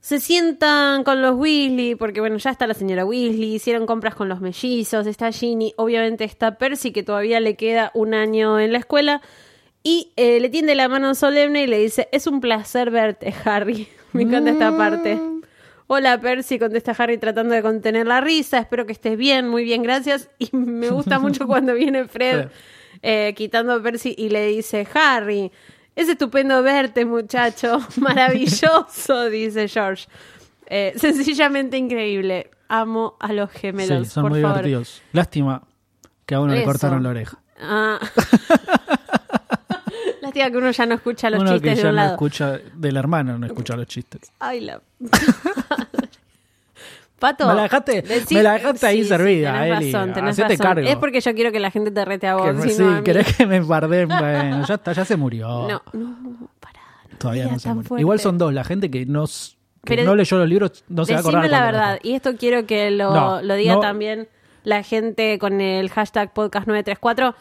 se sientan con los Weasley, porque bueno, ya está la señora Weasley, hicieron compras con los mellizos, está Ginny, obviamente está Percy, que todavía le queda un año en la escuela, y eh, le tiende la mano solemne y le dice, es un placer verte, Harry. Me encanta esta parte. Hola Percy, contesta Harry tratando de contener la risa. Espero que estés bien, muy bien, gracias. Y me gusta mucho cuando viene Fred eh, quitando a Percy y le dice, Harry, es estupendo verte, muchacho. Maravilloso, dice George. Eh, sencillamente increíble. Amo a los gemelos. Sí, son por muy favor. divertidos. Lástima que a uno le cortaron la oreja. Ah. Lástima que uno ya no escucha los uno chistes que de ya un no lado. escucha, del hermano no escucha los chistes. Ay, la... Pato, Me la dejaste- decí- me la dejaste ahí servida, tenés Eli. razón, tenés razón. cargo. Es porque yo quiero que la gente te rete a vos. Que sí, a querés que me bardeen. Bueno, ya está, ya se murió. No, no, pará. No Todavía no se murió. fuerte. Igual son dos. La gente que no, s- que Pero no leyó los libros no se va a acordar. Decime la verdad, y esto quiero que lo, No, lo diga no. también la gente con el hashtag podcast934.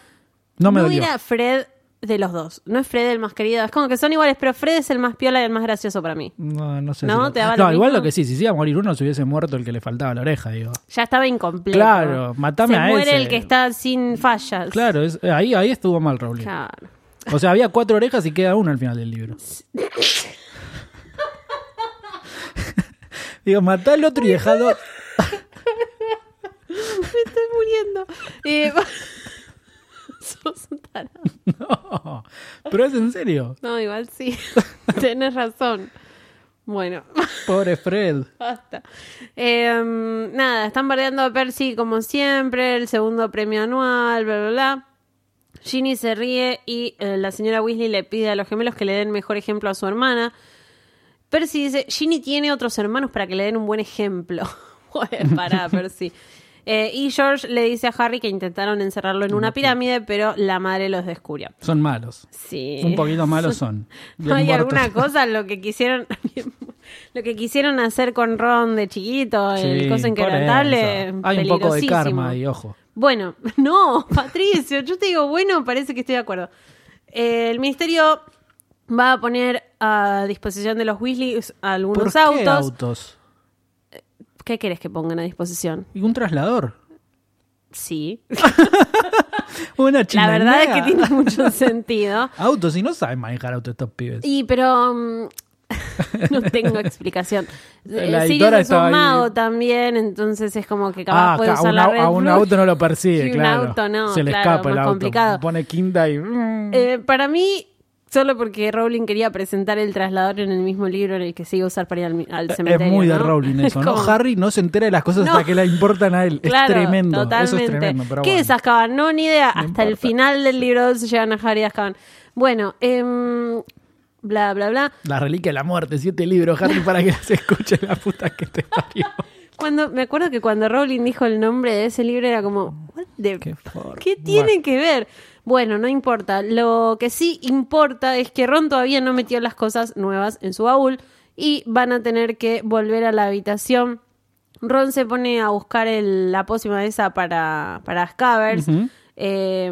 No me dolió. era Fred de los dos. No es Fred el más querido. Es como que son iguales, pero Fred es el más piola y el más gracioso para mí. No, no sé. ¿No? si ¿Te lo no, igual lo que sí, si se iba a morir uno, se hubiese muerto el que le faltaba la oreja, digo. Ya estaba incompleto. Claro, matame Se a muere ese. el que está sin fallas. Claro, es- ahí, ahí estuvo mal Rowling. Claro. O sea, había cuatro orejas y queda una al final del libro. digo, matá al otro y dejalo. Me estoy muriendo. Eh, sos un tarado. No, pero es en serio. No, igual sí. Tienes razón. Bueno, Pobre Fred. basta. Eh, nada, están bardeando a Percy como siempre, el segundo premio anual, bla, bla, bla. Ginny se ríe y eh, la señora Weasley le pide a los gemelos que le den mejor ejemplo a su hermana. Percy dice, Ginny tiene otros hermanos para que le den un buen ejemplo. Joder, pará, Percy. Eh, y George le dice a Harry que intentaron encerrarlo en una pirámide, pero la madre los descubrió. Son malos. Sí. Un poquito malos son. ¿No hay muertos. alguna cosa lo que quisieron lo que quisieron hacer con Ron de chiquito, el Sí, cosa por inquebrantable? Hay un poco de karma ahí, ojo. Bueno, no, Patricio, yo te digo, bueno, parece que estoy de acuerdo. Eh, el ministerio va a poner a disposición de los Weasleys ¿Por algunos qué autos. autos? ¿Qué querés que pongan a disposición? ¿Y un traslador? Sí. Una La verdad es que tiene mucho sentido. Autos, y no saben manejar autos estos pibes. Y pero mm, no tengo explicación. La Eh, editora es un mago también, entonces es como que capaz Ah, puede usar un la red a un auto no lo persigue, Y un claro. auto no, Se le claro, escapa el auto. complicado. Pone quinta y... mm. Eh, para mí, solo porque Rowling quería presentar el traslador en el mismo libro en el que se iba a usar para ir al, al cementerio. es muy de ¿no? Rowling eso, Es ¿no? Harry no se entera de las cosas No. hasta que le importan a él. Claro, es tremendo. Totalmente. Eso es tremendo, pero ¿Qué bueno. es Azkaban? No, ni idea. No Hasta el final del libro 2 se llevan a Harry a Azkaban. Bueno, em, bla, bla, bla. La reliquia de la muerte, siete libros, Harry, para que las escuche la puta que te parió. Cuando, me acuerdo que cuando Rowling dijo el nombre de ese libro era como, "What the- Qué ¿qué tiene que ver? Bueno, no importa. Lo que sí importa es que Ron todavía no metió las cosas nuevas en su baúl y van a tener que volver a la habitación. Ron se pone a buscar el- la pócima esa para, para Scavers. Eh,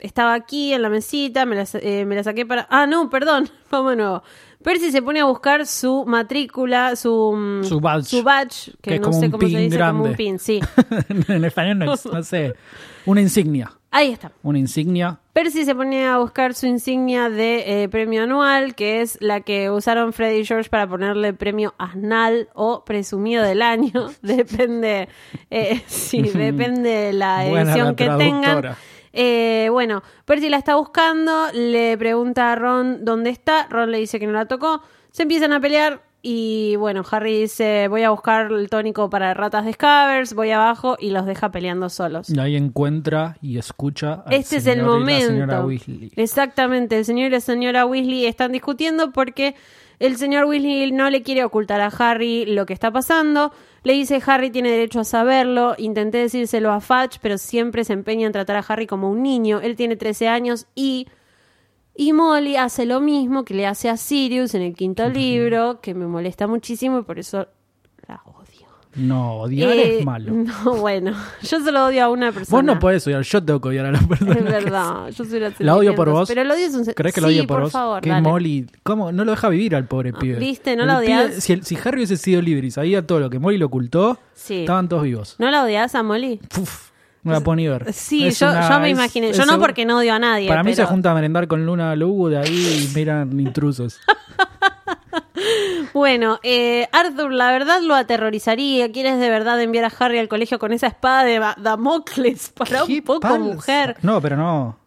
estaba aquí en la mesita, me la, eh, me la saqué para... Ah, no, perdón, vamos de nuevo. Percy se pone a buscar su matrícula, su... mm, Su badge. Su badge, que, no como sé un cómo se dice, como grande. un pin, sí. en español no, es- no sé. Una insignia. Ahí está. Una insignia. Percy se pone a buscar su insignia de eh, premio anual, que es la que usaron Freddy y George para ponerle premio asnal o presumido del año. depende, eh, sí, depende de la Buena edición la que tengan. Eh, bueno, Percy la está buscando, le pregunta a Ron dónde está, Ron le dice que no la tocó, se empiezan a pelear y bueno, Harry dice voy a buscar el tónico para ratas de Scavers, voy abajo y los deja peleando solos. Y ahí encuentra y escucha al Este es el señor y la señora momento. Weasley. Exactamente, el señor y la señora Weasley están discutiendo porque el señor Weasley no le quiere ocultar a Harry lo que está pasando. Le dice Harry tiene derecho a saberlo. Intenté decírselo a Fudge, pero siempre se empeña en tratar a Harry como un niño. Él tiene 13 años y y Molly hace lo mismo que le hace a Sirius en el quinto libro, que me molesta muchísimo y por eso la odio. No, odiar Eh, es malo. No, bueno, yo solo odio a una persona. Vos no podés odiar, yo tengo que odiar a la persona. Es verdad, yo soy la ¿La odio por vos? Pero el odio es un... ¿Crees que lo sí, odio por, por vos? favor, que dale. Molly, ¿cómo? No lo deja vivir al pobre pibe. ¿viste? ¿No la odias? pibe- si, el- si Harry hubiese sido libre y sabía todo lo que Molly lo ocultó, Sí. estaban todos vivos. ¿No la odias a Molly? Uf, no la puedo ni ver. Sí, Es yo, una- yo me es- imaginé. Yo no porque no odio a nadie. Para mí se junta a merendar con Luna Lugu de ahí y miran intrusos. Bueno, eh, Arthur, la verdad lo aterrorizaría. ¿Quieres de verdad enviar a Harry al colegio con esa espada de Damocles para un poco mujer? No, pero no.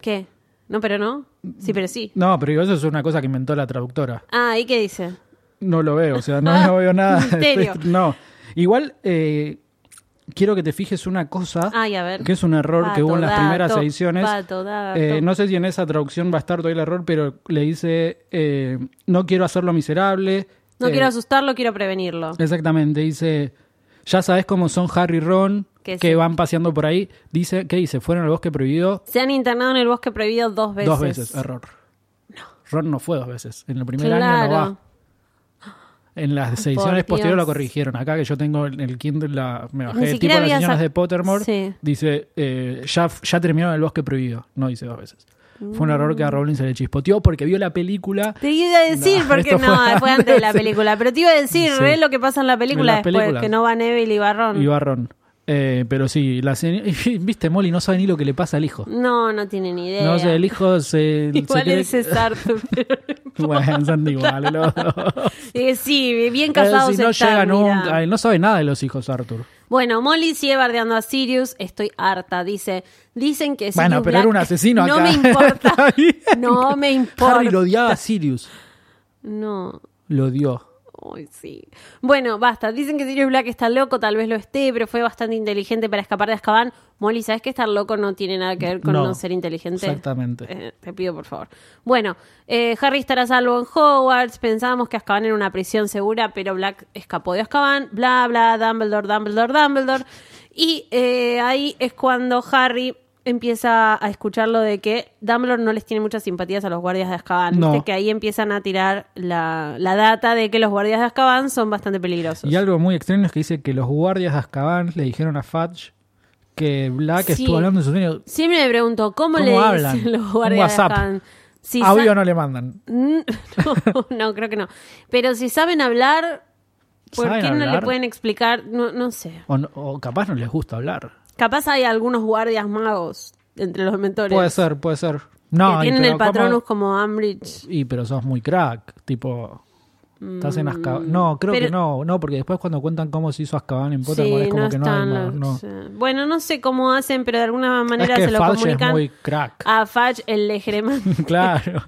¿Qué? No, pero no. Sí, pero sí. No, pero digo, eso es una cosa que inventó la traductora. Ah, ¿y qué dice? No lo veo, o sea, no, no veo nada. No. Igual, eh, quiero que te fijes una cosa, Ay, a ver. que es un error que hubo en las primeras ediciones. Eh, no sé si en esa traducción va a estar todavía el error, pero le dice, eh, no quiero hacerlo miserable. No Eh, quiero asustarlo, quiero prevenirlo. Exactamente, dice, ya sabes cómo son Harry y Ron, Que que sí. van paseando por ahí. Dice, ¿qué dice? Fueron al bosque prohibido Se han internado en el bosque prohibido dos veces. dos veces, error. Ron no fue dos veces, en el primer año no va. En las ediciones posteriores lo corrigieron. Acá que yo tengo el el Kindle, la, me bajé Ni tipo siquiera las ediciones de Pottermore, Sí. dice, eh, ya, ya terminaron el bosque prohibido. No dice dos veces. Fue un error que a Rowling se le chispoteó porque vio la película. Te iba a decir, No, porque no, fue fue, antes de la película. Pero te iba a decir, Sí. re lo que pasa en la película En después, que no va Neville y Barrón. Y va Ron. Eh, pero sí, la se- viste, Molly no sabe ni lo que le pasa al hijo. No, no tiene ni idea. No sé, el hijo se. se Igual ese es Arthur. pero- Bueno, son iguales los dos. Eh, sí, bien Eh, casados si no están, llega mira. nunca. No sabe nada de los hijos, Arthur. Bueno, Molly sigue bardeando a Sirius. Estoy harta. Dice, dicen que Bueno, Sirius pero era un asesino acá. No me importa. No me importa. Harry lo odiaba a Sirius. No. Lo odió. Ay, sí. Bueno, basta. Dicen que Sirius Black está loco, tal vez lo esté, pero fue bastante inteligente para escapar de Azkaban. Molly, ¿sabes que estar loco no tiene nada que ver con No, no, ser inteligente? exactamente. Eh, te pido, por favor. Bueno, eh, Harry estará a salvo en Hogwarts. Pensábamos que Azkaban era una prisión segura, pero Black escapó de Azkaban. Bla, bla, Dumbledore, Dumbledore, Dumbledore. Y eh, ahí es cuando Harry empieza a escuchar lo de que Dumbledore no les tiene muchas simpatías a los guardias de Azkaban. No. Viste que ahí empiezan a tirar la, la data de que los guardias de Azkaban son bastante peligrosos. Y algo muy extraño es que dice que los guardias de Azkaban le dijeron a Fudge que Black Sí. estuvo hablando en su sueño. Siempre me pregunto, ¿cómo, ¿Cómo le hablan? dicen los guardias de Azkaban? Si Audio no le mandan. No, no, creo que no. Pero si saben hablar, ¿por ¿Saben qué no le pueden explicar? No, no sé. O, no- o capaz no les gusta hablar. Capaz hay algunos guardias magos entre los mentores. Puede ser, puede ser. No, que tienen el patronus ¿cómo- como Ambridge. Y pero sos muy crack, tipo... Estás en Azkaban. No, creo Mm, pero- que no, no, porque después cuando cuentan cómo se hizo Azkaban en Pottermore Sí, es como no que no hay más, no. sí. Bueno, no sé cómo hacen, pero de alguna Es manera que se lo Fudge es comunican muy crack. a Fudge, el legeremán. claro.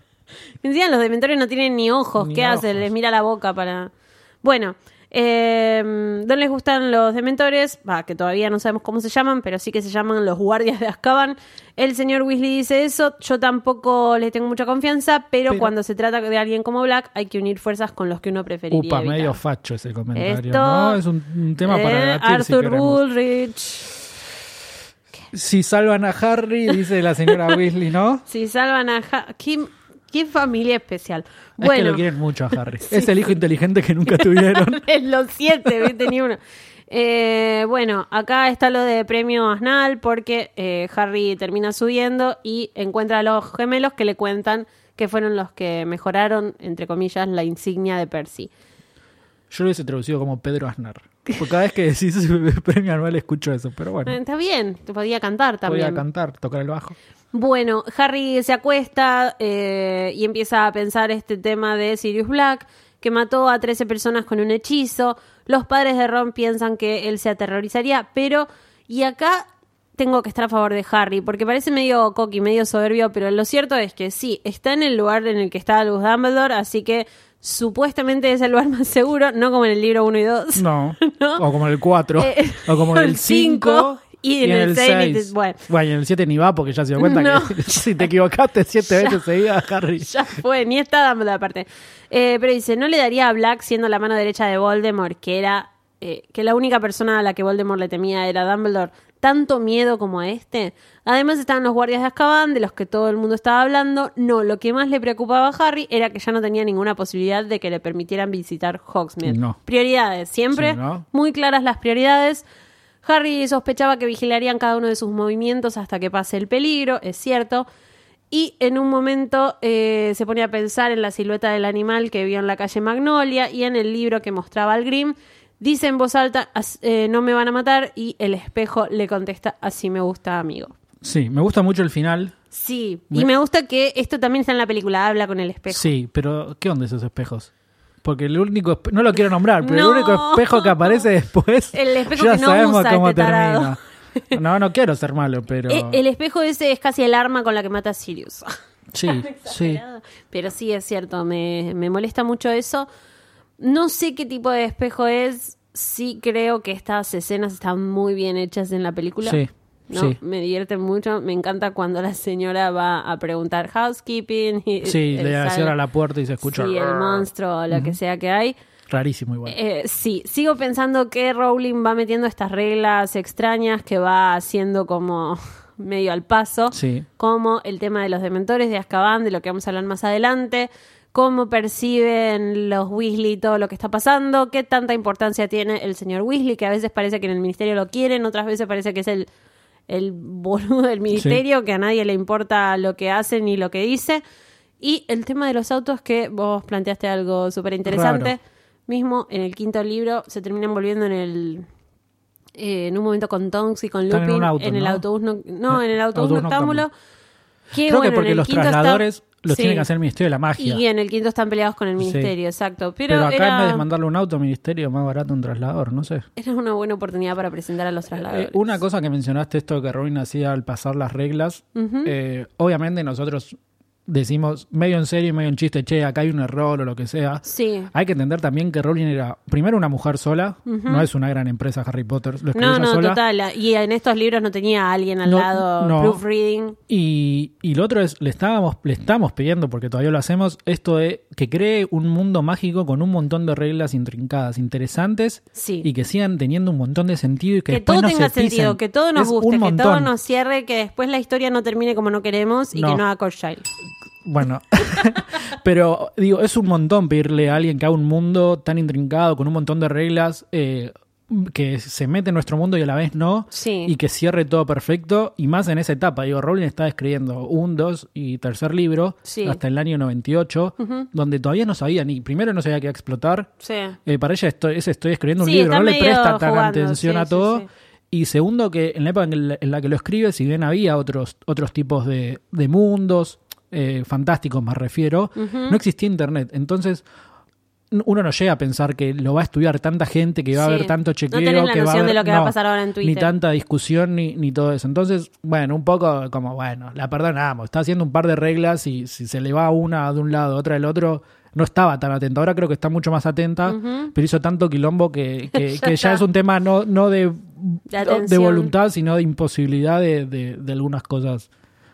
Encima los dementores no tienen ni ojos. Ni ¿Qué hacen? Les mira la boca para... Bueno, eh, no les gustan los dementores, va, que todavía no sabemos cómo se llaman, pero sí que se llaman los guardias de Azkaban. El señor Weasley dice eso, yo tampoco le tengo mucha confianza, pero, Pero- cuando se trata de alguien como Black hay que unir fuerzas con los que uno preferiría Upa, evitar. medio facho ese comentario, Esto, ¿no? Es un, un tema para eh, debatir si Arthur. Bullrich. Si salvan a Harry, dice la señora Weasley, ¿no? Si salvan a... Ja- ¿Qué, qué familia especial. Es que Bueno, lo quieren mucho a Harry. Es el hijo inteligente que nunca tuvieron. en los siete, ¿viste? Ni uno. Eh, bueno, acá está lo de premio Asnal porque eh, Harry termina subiendo y encuentra a los gemelos que le cuentan que fueron los que mejoraron, entre comillas, la insignia de Percy. Yo lo hubiese traducido como Pedro Aznar. Porque cada vez que decís premio anual escucho eso, pero bueno. Eh, Está bien, te podía cantar también. Podía cantar, tocar el bajo. Bueno, Harry se acuesta eh, y empieza a pensar este tema de Sirius Black, que mató a 13 personas con un hechizo. Los padres de Ron piensan que él se aterrorizaría, pero... Y acá tengo que estar a favor de Harry, porque parece medio coqui, medio soberbio, pero lo cierto es que sí, está en el lugar en el que está Luz Dumbledore, así que supuestamente es el lugar más seguro, no como en el libro 1 y 2. No. O como en el 4. Eh, o como en el 5 y, en, y en el 6. Bueno. bueno. en el 7 ni va porque ya se dio cuenta que si te equivocaste 7 veces seguidas, Harry. Ya fue, ni está dando la parte. Eh, pero dice, no le daría a Black siendo la mano derecha de Voldemort, que era eh, que la única persona a la que Voldemort le temía era Dumbledore. Tanto miedo como a este. Además estaban los guardias de Azkaban, de los que todo el mundo estaba hablando. No, lo que más le preocupaba a Harry era que ya no tenía ninguna posibilidad de que le permitieran visitar Hogsmeade. No. Prioridades, siempre muy claras las prioridades. Harry sospechaba que vigilarían cada uno de sus movimientos hasta que pase el peligro, es cierto. Y en un momento eh, se ponía a pensar en la silueta del animal que vio en la calle Magnolia y en el libro que mostraba al Grimm. Dice en voz alta, "As- eh, no me van a matar, y el espejo le contesta, así me gusta, amigo. Sí, me gusta mucho el final. Sí, Me- y me gusta que esto también está en la película, habla con el espejo. Sí, pero ¿qué onda esos espejos? Porque el único, no lo quiero nombrar, pero No. el único espejo que aparece después, El espejo ya que no sabemos usa cómo este termina. No, no quiero ser malo, pero Eh, El espejo ese es casi el arma con la que mata a Sirius. sí, sí. Pero sí, es cierto, me, me molesta mucho eso. No sé qué tipo de espejo es. Sí creo que estas escenas están muy bien hechas en la película. Sí, ¿no? sí. Me divierte mucho. Me encanta cuando la señora va a preguntar housekeeping. Y Sí, le cierra la puerta y se escucha. Sí, el monstruo o lo que sea que hay. Rarísimo igual. Eh, sí, sigo pensando que Rowling va metiendo estas reglas extrañas que va haciendo como medio al paso, Sí. como el tema de los dementores de Azkaban, de lo que vamos a hablar más adelante, cómo perciben los Weasley todo lo que está pasando, qué tanta importancia tiene el señor Weasley, que a veces parece que en el ministerio lo quieren, otras veces parece que es el, el boludo del ministerio, que a nadie le importa lo que hace ni lo que dice. Y el tema de los autos, que vos planteaste algo súper interesante. Mismo en el quinto libro se terminan volviendo en el. eh, en un momento con Tonks y con en Lupin auto, el ¿no? autobús no, no, en el autobús Autobús noctámbulo. Que, Creo bueno, que porque en el los quinto está- trasladores los Sí. tiene que hacer el Ministerio de la Magia. Y en el quinto están peleados con el Sí. ministerio, exacto. Pero, Pero acá en era, vez de mandarle un auto al ministerio, más barato un traslador, no sé. era una buena oportunidad para presentar a los trasladadores. Eh, una cosa que mencionaste, esto que Robin hacía al pasar las reglas, eh, obviamente nosotros decimos medio en serio y medio en chiste, che, acá hay un error o lo que sea. Sí. Hay que entender también que Rowling era primero una mujer sola, no es una gran empresa Harry Potter, lo escribió No, no, sola. total. Y en estos libros no tenía a alguien al No, lado no. proofreading. Y, y lo otro es, le estábamos, le estamos pidiendo, porque todavía lo hacemos, esto de que cree un mundo mágico con un montón de reglas intrincadas, interesantes, Sí. y que sigan teniendo un montón de sentido y que, Que, después todo no tenga sentido, que todo nos Es guste, que todo nos cierre, que después la historia no termine como no queremos y que no haga Child. Bueno, pero digo, es un montón pedirle a alguien que haga un mundo tan intrincado, con un montón de reglas, eh, que se mete en nuestro mundo y a la vez no, Sí. y que cierre todo perfecto, y más en esa etapa. Digo, Rowling está escribiendo un, dos y tercer libro Sí. hasta el año 98, donde todavía no sabía ni, primero no sabía qué explotar, Sí. eh, para ella estoy, es estoy escribiendo un libro, no le presta tan jugando, atención a todo. Y segundo, que en la época en la, en la que lo escribe, si bien había otros, otros tipos de, de mundos eh, fantásticos, me refiero, no existía internet. Entonces, uno no llega a pensar que lo va a estudiar tanta gente, que va a haber tanto No chequeo, tenés la que va a noción de haber- lo que va a no, pasar ahora en Ni Twitter. tanta discusión, ni, ni todo eso. Entonces, bueno, un poco como, bueno, la perdonamos. Está haciendo un par de reglas y si se le va una de un lado, otra del otro, no estaba tan atenta. Ahora creo que está mucho más atenta, pero hizo tanto quilombo que, que- Ya que ya está. es un tema no, no de, De voluntad, sino de imposibilidad de, de- de algunas cosas,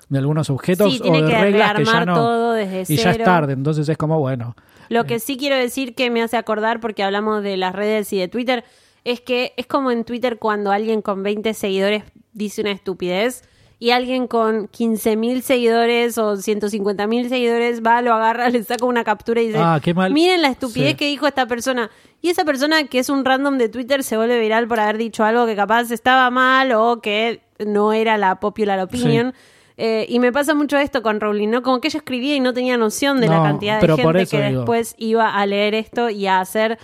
de algunos objetos Sí, o de que reglas que ya no. todo desde y ya es tarde, entonces es como, bueno. Lo que sí quiero decir que me hace acordar, porque hablamos de las redes y de Twitter, es que es como en Twitter cuando alguien con 20 seguidores dice una estupidez y alguien con 15.000 seguidores o 150.000 seguidores va, lo agarra, le saca una captura y dice, Ah, qué mal. miren la estupidez Sí. que dijo esta persona. Y esa persona que es un random de Twitter se vuelve viral por haber dicho algo que capaz estaba mal o que no era la popular opinion. Eh, y me pasa mucho esto con Rowling, ¿no? Como que ella escribía y no tenía noción de la cantidad de gente que digo. después iba a leer esto y a hacer,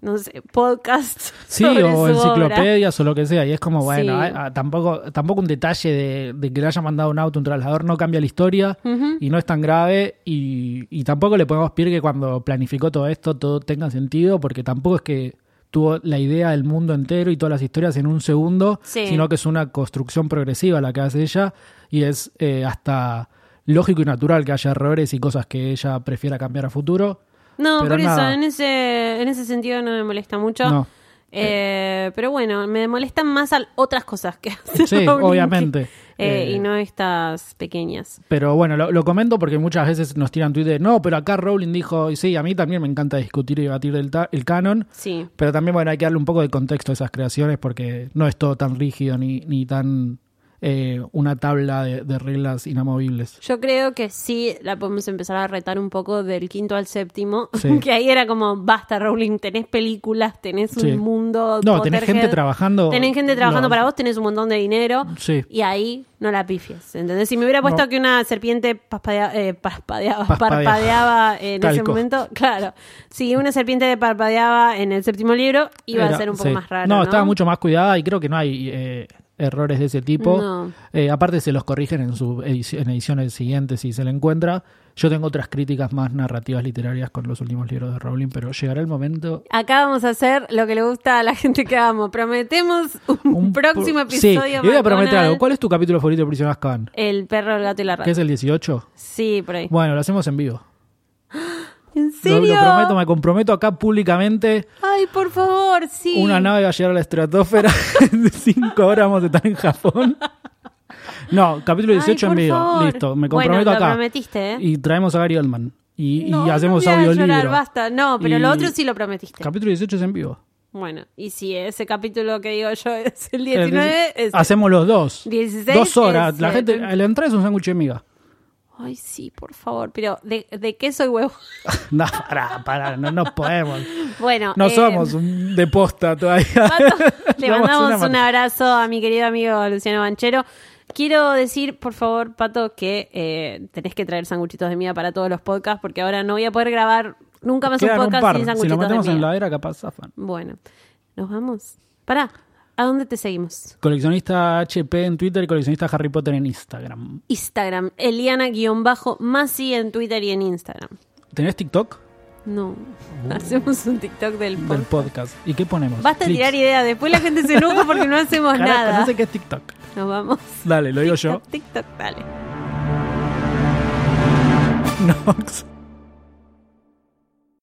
no sé, podcasts. Sí, sobre o su obra. enciclopedias o lo que sea. Y es como, bueno, Sí. ah, ah, tampoco, tampoco un detalle de, de que le haya mandado un auto, un trasladador, no cambia la historia y no es tan grave. Y, y tampoco le podemos pedir que cuando planificó todo esto todo tenga sentido, porque tampoco es que tuvo la idea del mundo entero y todas las historias en un segundo, Sí. sino que es una construcción progresiva la que hace ella y es eh, hasta lógico y natural que haya errores y cosas que ella prefiera cambiar a futuro. No, Pero por eso, nada. en ese, en ese sentido no me molesta mucho. No. Eh, pero bueno, me molestan más al- otras cosas que hace Sí, obviamente. Eh, Eh, y no estas pequeñas. Pero bueno, lo, lo comento porque muchas veces nos tiran de no, pero acá Rowling dijo, y sí, a mí también me encanta discutir y debatir el, ta- el canon, Sí. pero también bueno, hay que darle un poco de contexto a esas creaciones porque no es todo tan rígido ni, ni tan eh, una tabla de, de reglas inamovibles. Yo creo que sí la podemos empezar a retar un poco del quinto al séptimo, Sí. que ahí era como, basta Rowling, tenés películas, tenés Sí. un mundo. No, tenés gente trabajando. Tenés gente trabajando no, para vos, tenés un montón de dinero. Sí. Y ahí no la pifies. ¿Entendés? Si me hubiera puesto No. que una serpiente paspadea- eh, parpadeaba, Parpadea. parpadeaba en ese momento, claro. Si una serpiente parpadeaba en el séptimo libro, iba a ser un poco más raro. No, No, estaba mucho más cuidada y creo que no hay. eh, errores de ese tipo. No. Eh, aparte se los corrigen en, su edici- en ediciones siguientes si se le encuentra. Yo tengo otras críticas más narrativas literarias con los últimos libros de Rowling, pero llegará el momento... Acá vamos a hacer lo que le gusta a la gente que amo. Prometemos un, próximo Sí, episodio. y voy a prometer algo. ¿Cuál es tu capítulo favorito de de Azkaban? El perro, el gato y la rata. ¿Qué es el 18? Sí, por ahí. Bueno, lo hacemos en vivo. ¿En Lo, serio? lo prometo, me comprometo acá públicamente. Ay, por favor, sí. Una nave va a llegar a la estratosfera. en cinco horas vamos a estar en Japón. No, capítulo Ay, 18 en por vivo. favor. Listo, me Bueno, comprometo lo acá. prometiste, ¿eh? Y traemos a Gary Oldman. Y, y No, hacemos no voy a llorar, audiolibro. basta. No, pero Y lo otro sí lo prometiste. Capítulo 18 es en vivo. Bueno, y si ese capítulo que digo yo es el El 19, es... Hacemos los dos. 16 dos horas. La el- gente, a la entrada es un sándwich de miga. Ay, sí, por favor. Pero, ¿de, de qué soy huevo? No, pará, pará, no, no podemos. Bueno, No eh, somos un- de posta todavía. Pato, le mandamos un abrazo a mi querido amigo Luciano Banchero. Quiero decir, por favor, Pato, que eh, tenés que traer sanguchitos de miga para todos los podcasts, porque ahora no voy a poder grabar nunca más Quedan un podcast sin Si lo sanguchitos metemos de en la era, capaz zafan. Bueno, nos vamos. Pará, ¿a dónde te seguimos? Coleccionista HP en Twitter y coleccionista Harry Potter en Instagram. Instagram, Eliana-Masi en Twitter y en Instagram. ¿Tenés TikTok? No, hacemos un TikTok del Del podcast. podcast. ¿Y qué ponemos? Basta Clics. tirar ideas, después la gente se enoja porque no hacemos nada. No sé qué es TikTok. Nos vamos. Dale, lo digo yo. TikTok, dale. Nox.